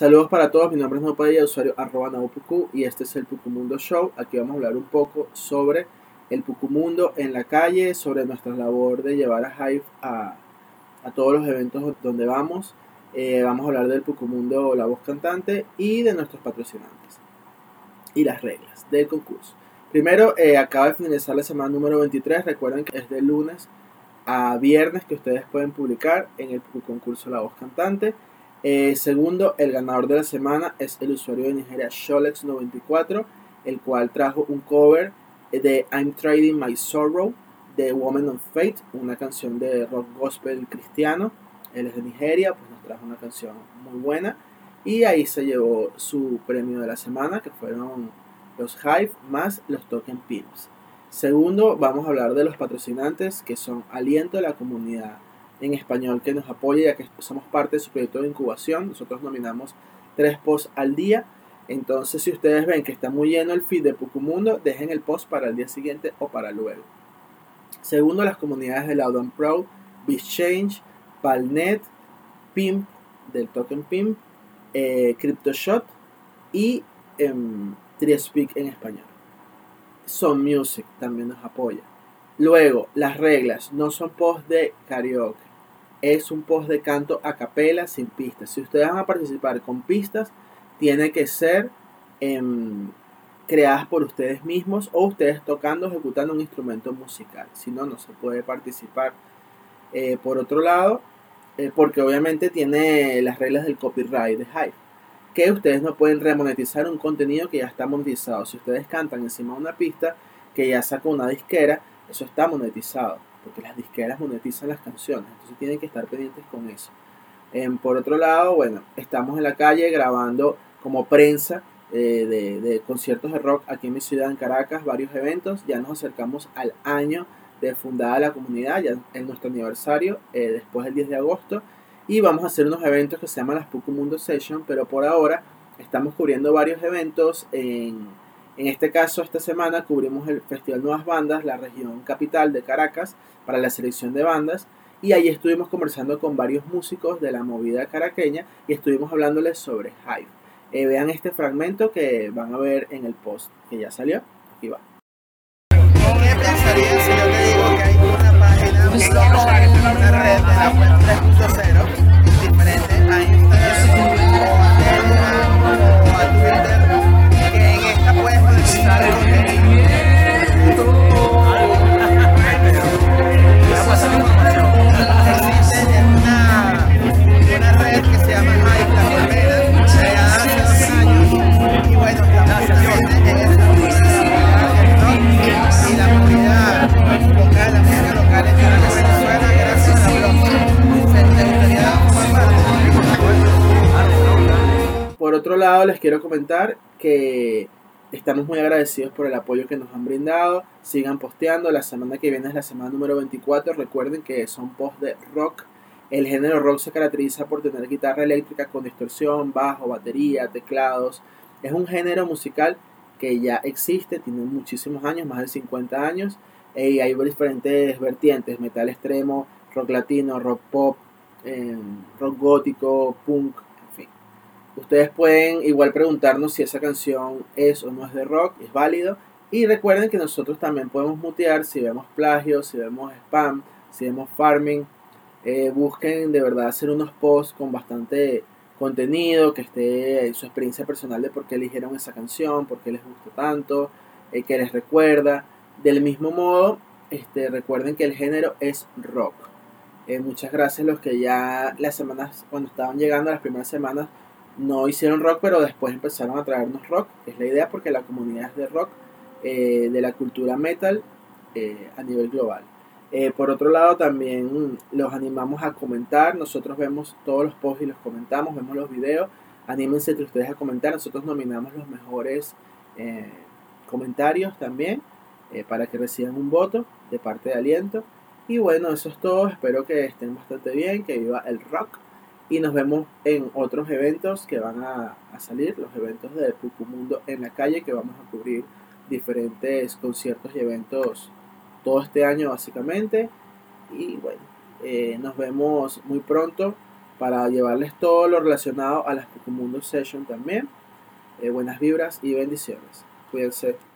Saludos para todos, mi nombre es Nopaya, usuario arroba Naupuku y este es el Pucumundo Show. Aquí vamos a hablar un poco sobre el Pucumundo en la calle, sobre nuestra labor de llevar a Hive a, a todos los eventos donde vamos. Eh, vamos a hablar del Pucumundo La Voz Cantante y de nuestros patrocinantes y las reglas del concurso. Primero, eh, acaba de finalizar la semana número 23. Recuerden que es de lunes a viernes que ustedes pueden publicar en el concurso La Voz Cantante. Eh, segundo, el ganador de la semana es el usuario de Nigeria Sholex94, el cual trajo un cover de I'm Trading My Sorrow de Woman of Fate, una canción de rock gospel cristiano. Él es de Nigeria, pues nos trajo una canción muy buena. Y ahí se llevó su premio de la semana, que fueron los Hive más los Token Pimps. Segundo, vamos a hablar de los patrocinantes, que son Aliento de la Comunidad en español que nos apoya, ya que somos parte de su proyecto de incubación. Nosotros nominamos tres posts al día. Entonces, si ustedes ven que está muy lleno el feed de Pucumundo, dejen el post para el día siguiente o para luego. Segundo, las comunidades de Loud and Pro, BitChange, Palnet, Pimp, del token Pimp, eh, CryptoShot y eh, en español. Son Music también nos apoya. Luego, las reglas no son posts de karaoke es un post de canto a capela sin pistas. Si ustedes van a participar con pistas, tiene que ser em, creadas por ustedes mismos o ustedes tocando ejecutando un instrumento musical. Si no, no se puede participar. Eh, por otro lado, eh, porque obviamente tiene las reglas del copyright de Hype, que ustedes no pueden remonetizar un contenido que ya está monetizado. Si ustedes cantan encima de una pista que ya sacó una disquera, eso está monetizado porque las disqueras monetizan las canciones, entonces tienen que estar pendientes con eso. Em, por otro lado, bueno, estamos en la calle grabando como prensa eh, de, conciertos de rock aquí en mi ciudad, en Caracas, varios eventos, ya nos acercamos al año de fundada la comunidad, ya en nuestro aniversario, eh, después del 10 de agosto, y vamos a hacer unos eventos que se llaman las Puku Mundo Session, pero por ahora estamos cubriendo varios eventos en en este caso, esta semana cubrimos el Festival Nuevas Bandas, la región capital de Caracas, para la selección de bandas. Y ahí estuvimos conversando con varios músicos de la movida caraqueña y estuvimos hablándoles sobre Hive. Eh, vean este fragmento que van a ver en el post que ya salió. Aquí va. ¿Qué otro lado, les quiero comentar que estamos muy agradecidos por el apoyo que nos han brindado. Sigan posteando. La semana que viene es la semana número 24. Recuerden que son posts de rock. El género rock se caracteriza por tener guitarra eléctrica con distorsión, bajo, batería, teclados. Es un género musical que ya existe, tiene muchísimos años, más de 50 años, y hay diferentes vertientes, metal extremo, rock latino, rock pop, eh, rock gótico, punk. Ustedes pueden igual preguntarnos si esa canción es o no es de rock, es válido. Y recuerden que nosotros también podemos mutear si vemos plagio, si vemos spam, si vemos farming. Eh, busquen de verdad hacer unos posts con bastante contenido, que esté en su experiencia personal de por qué eligieron esa canción, por qué les gustó tanto, eh, que les recuerda. Del mismo modo, este, recuerden que el género es rock. Eh, muchas gracias los que ya las semanas, cuando estaban llegando las primeras semanas, no hicieron rock, pero después empezaron a traernos rock. Es la idea porque la comunidad es de rock, eh, de la cultura metal eh, a nivel global. Eh, por otro lado, también los animamos a comentar. Nosotros vemos todos los posts y los comentamos, vemos los videos. Anímense entre ustedes a comentar. Nosotros nominamos los mejores comentarios también para que reciban un voto de parte de Aliento. Y bueno, eso es todo. Espero que estén bastante bien, que viva el rock. Y nos vemos en otros eventos que van a, salir, los eventos de Pucumundo en la calle, que vamos a cubrir diferentes conciertos y eventos todo este año básicamente. Y bueno, eh, nos vemos muy pronto para llevarles todo lo relacionado a las Pucumundo Session también. Eh, buenas vibras y bendiciones. Cuídense.